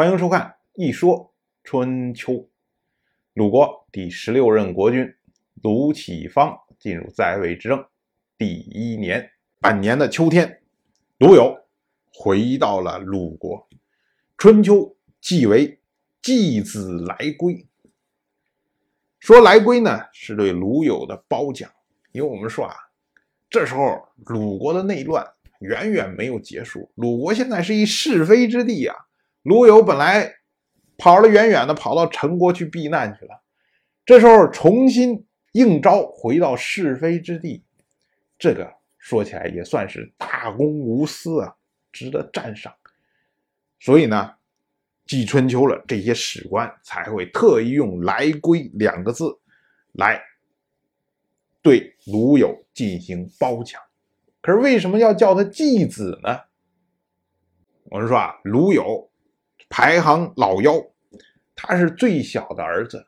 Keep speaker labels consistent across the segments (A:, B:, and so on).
A: 欢迎收看《一说春秋》。鲁国第十六任国君鲁启方进入在位执政第一年，半年的秋天，鲁友回到了鲁国。春秋即为季子来归。说来归呢，是对鲁友的褒奖，因为我们说啊，这时候鲁国的内乱远远没有结束，鲁国现在是一是非之地啊。鲁友本来跑了远远的，跑到陈国去避难去了，这时候重新应召回到是非之地，这个说起来也算是大公无私啊，值得赞赏。所以呢，记春秋了，这些史官才会特意用“来归”两个字来对鲁友进行褒奖。可是为什么要叫他季子呢？我们说啊，鲁友。排行老幺，他是最小的儿子。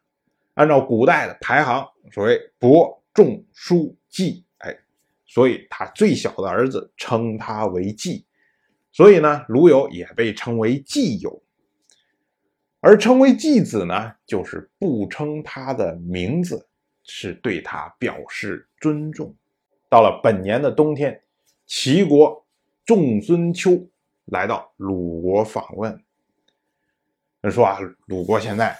A: 按照古代的排行，所谓伯仲叔季，哎，所以他最小的儿子称他为季。所以呢，鲁友也被称为季友。而称为季子呢，就是不称他的名字，是对他表示尊重。到了本年的冬天，齐国仲孙丘来到鲁国访问。人说啊，鲁国现在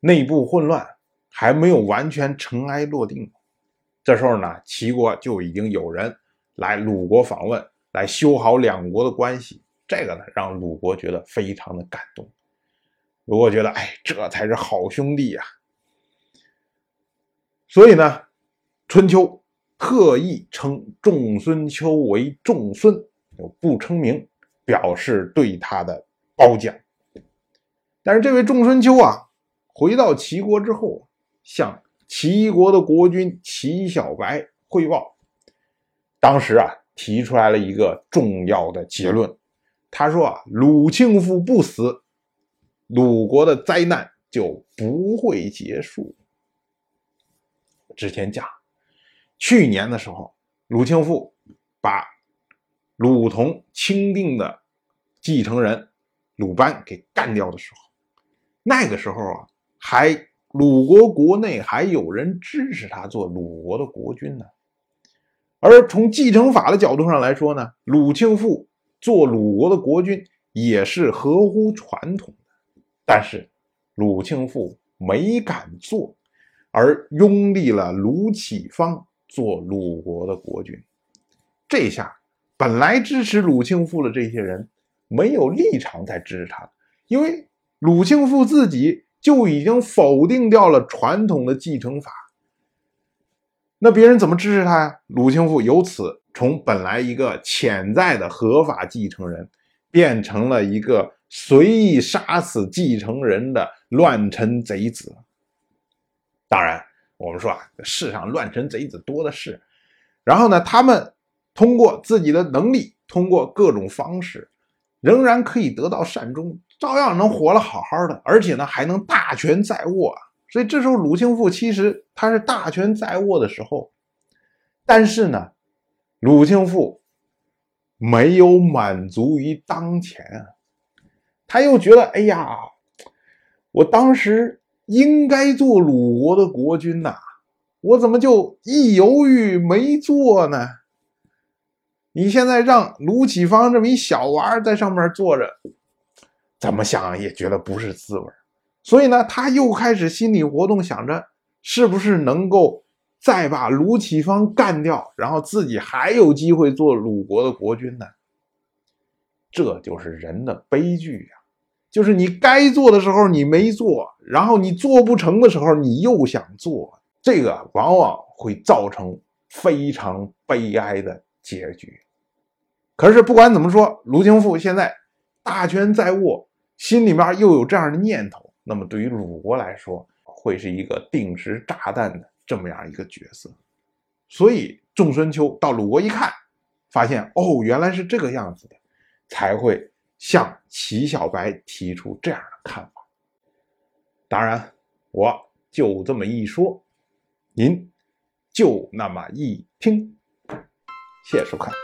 A: 内部混乱，还没有完全尘埃落定。这时候呢，齐国就已经有人来鲁国访问，来修好两国的关系。这个呢，让鲁国觉得非常的感动。鲁国觉得，哎，这才是好兄弟呀。所以呢，春秋特意称仲孙丘为仲孙，就不称名，表示对他的褒奖。但是这位仲春秋啊，回到齐国之后，向齐国的国君齐小白汇报，当时啊，提出来了一个重要的结论。他说啊，鲁庆父不死，鲁国的灾难就不会结束。之前讲，去年的时候，鲁庆父把鲁同钦定的继承人鲁班给干掉的时候。那个时候啊，还鲁国国内还有人支持他做鲁国的国君呢。而从继承法的角度上来说呢，鲁庆父做鲁国的国君也是合乎传统的。但是鲁庆父没敢做，而拥立了鲁启方做鲁国的国君。这下本来支持鲁庆父的这些人没有立场再支持他了，因为。鲁庆富自己就已经否定掉了传统的继承法，那别人怎么支持他呀？鲁庆富由此从本来一个潜在的合法继承人，变成了一个随意杀死继承人的乱臣贼子。当然，我们说啊，世上乱臣贼子多的是。然后呢，他们通过自己的能力，通过各种方式，仍然可以得到善终。照样能活了好好的，而且呢还能大权在握。所以这时候鲁庆父其实他是大权在握的时候，但是呢，鲁庆父没有满足于当前啊，他又觉得哎呀，我当时应该做鲁国的国君呐，我怎么就一犹豫没做呢？你现在让卢启方这么一小娃在上面坐着。怎么想也觉得不是滋味所以呢，他又开始心理活动，想着是不是能够再把卢启方干掉，然后自己还有机会做鲁国的国君呢？这就是人的悲剧呀！就是你该做的时候你没做，然后你做不成的时候你又想做，这个往往会造成非常悲哀的结局。可是不管怎么说，卢庆父现在大权在握。心里面又有这样的念头，那么对于鲁国来说，会是一个定时炸弹的这么样一个角色。所以仲孙秋到鲁国一看，发现哦，原来是这个样子的，才会向齐小白提出这样的看法。当然，我就这么一说，您就那么一听。谢谢收看。